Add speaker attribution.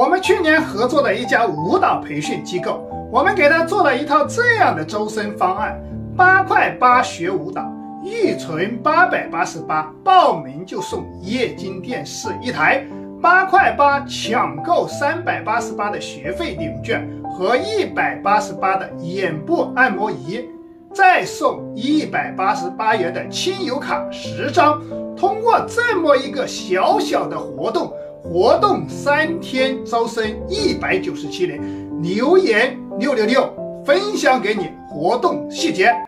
Speaker 1: 我们去年合作的一家舞蹈培训机构，我们给他做了一套这样的周深方案：八块八学舞蹈，预存八百八十八，报名就送液晶电视一台；八块八抢购三百八十八的学费领券和一百八十八的眼部按摩仪，再送一百八十八元的亲友卡十张。通过这么一个小小的活动。活动三天招生一百九十七人，留言六六六，分享给你活动细节。